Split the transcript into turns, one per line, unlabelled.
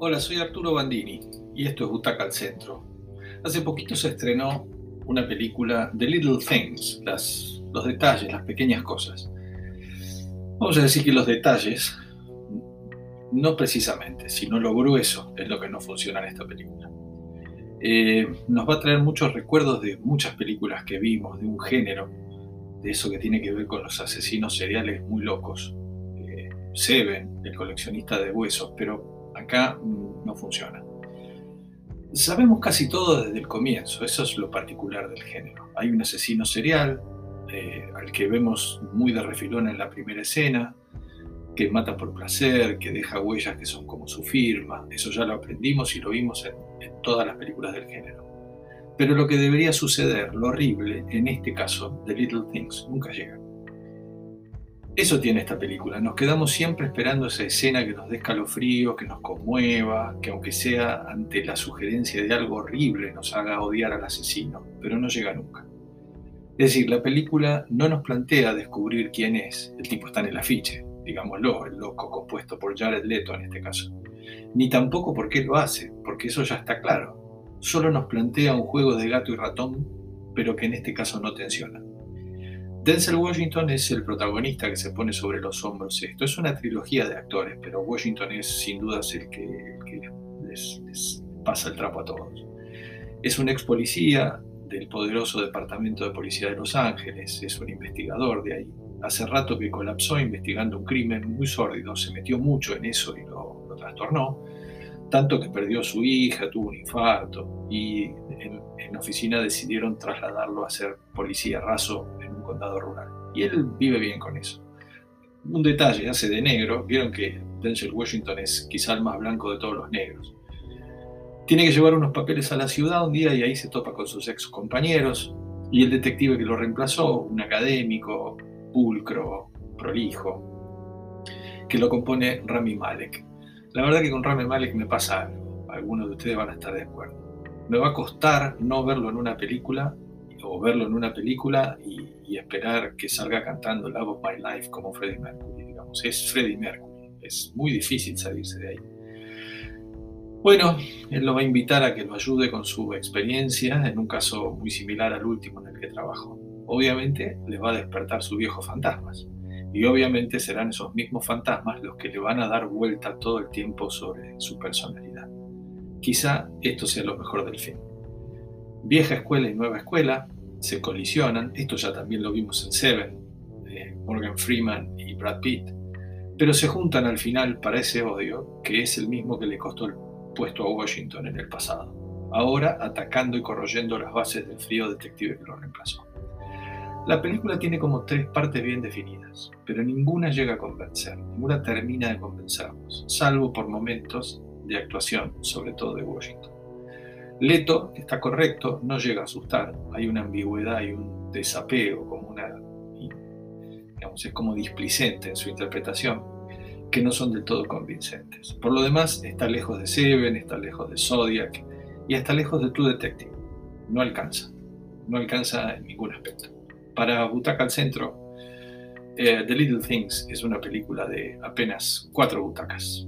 Hola, soy Arturo Bandini y esto es Butaca al Centro. Hace poquito se estrenó una película The Little Things, los detalles, las pequeñas cosas. Vamos a decir que los detalles, no precisamente, sino lo grueso es lo que no funciona en esta película. Eh, nos va a traer muchos recuerdos de muchas películas que vimos, de un género, de eso que tiene que ver con los asesinos seriales muy locos. Eh, Seven, el coleccionista de huesos, pero acá no funciona. Sabemos casi todo desde el comienzo, eso es lo particular del género. Hay un asesino serial, eh, al que vemos muy de refilón en la primera escena, que mata por placer, que deja huellas que son como su firma, eso ya lo aprendimos y lo vimos en todas las películas del género. Pero lo que debería suceder, lo horrible, en este caso, de Little Things, nunca llega. Eso tiene esta película. Nos quedamos siempre esperando esa escena que nos dé escalofrío, que nos conmueva, que aunque sea ante la sugerencia de algo horrible nos haga odiar al asesino, pero no llega nunca. Es decir, la película no nos plantea descubrir quién es. El tipo está en el afiche, digámoslo, el loco compuesto por Jared Leto en este caso. Ni tampoco por qué lo hace, porque eso ya está claro. Solo nos plantea un juego de gato y ratón, pero que en este caso no tensiona. Denzel Washington es el protagonista que se pone sobre los hombros esto. Es una trilogía de actores, pero Washington es sin duda el que, les, pasa el trapo a todos. Es un ex policía del poderoso Departamento de Policía de Los Ángeles, es un investigador de ahí. Hace rato que colapsó investigando un crimen muy sórdido, se metió mucho en eso y lo, lo trastornó, tanto que perdió a su hija, tuvo un infarto y en, en oficina decidieron trasladarlo a ser policía raso condado rural. Y él vive bien con eso. Un detalle, hace de negro, vieron que Denzel Washington es quizá el más blanco de todos los negros. Tiene que llevar unos papeles a la ciudad un día y ahí se topa con sus ex compañeros y el detective que lo reemplazó, un académico, pulcro, prolijo, que lo compone Rami Malek. La verdad que con Rami Malek me pasa algo, algunos de ustedes van a estar de acuerdo. Me va a costar no verlo en una película o verlo en una película y, esperar que salga cantando Love of My Life como Freddie Mercury, digamos. Es Freddie Mercury, es muy difícil salirse de ahí. Bueno, él lo va a invitar a que lo ayude con su experiencia en un caso muy similar al último en el que trabajó. Obviamente le va a despertar sus viejos fantasmas y obviamente serán esos mismos fantasmas los que le van a dar vuelta todo el tiempo sobre su personalidad. Quizá esto sea lo mejor del film. Vieja escuela y nueva escuela se colisionan, esto ya también lo vimos en Seven, Morgan Freeman y Brad Pitt, pero se juntan al final para ese odio que es el mismo que le costó el puesto a Washington en el pasado, ahora atacando y corroyendo las bases del frío detective que lo reemplazó. La película tiene como tres partes bien definidas, pero ninguna llega a convencer, ninguna termina de convencernos, salvo por momentos de actuación, sobre todo de Washington. Leto está correcto, no llega a asustar, hay una ambigüedad y un desapego, como una, digamos, es como displicente en su interpretación, que no son del todo convincentes. Por lo demás, está lejos de Seven, está lejos de Zodiac y está lejos de True Detective. No alcanza, no alcanza en ningún aspecto. Para Butaca al Centro, eh, The Little Things es una película de apenas cuatro butacas.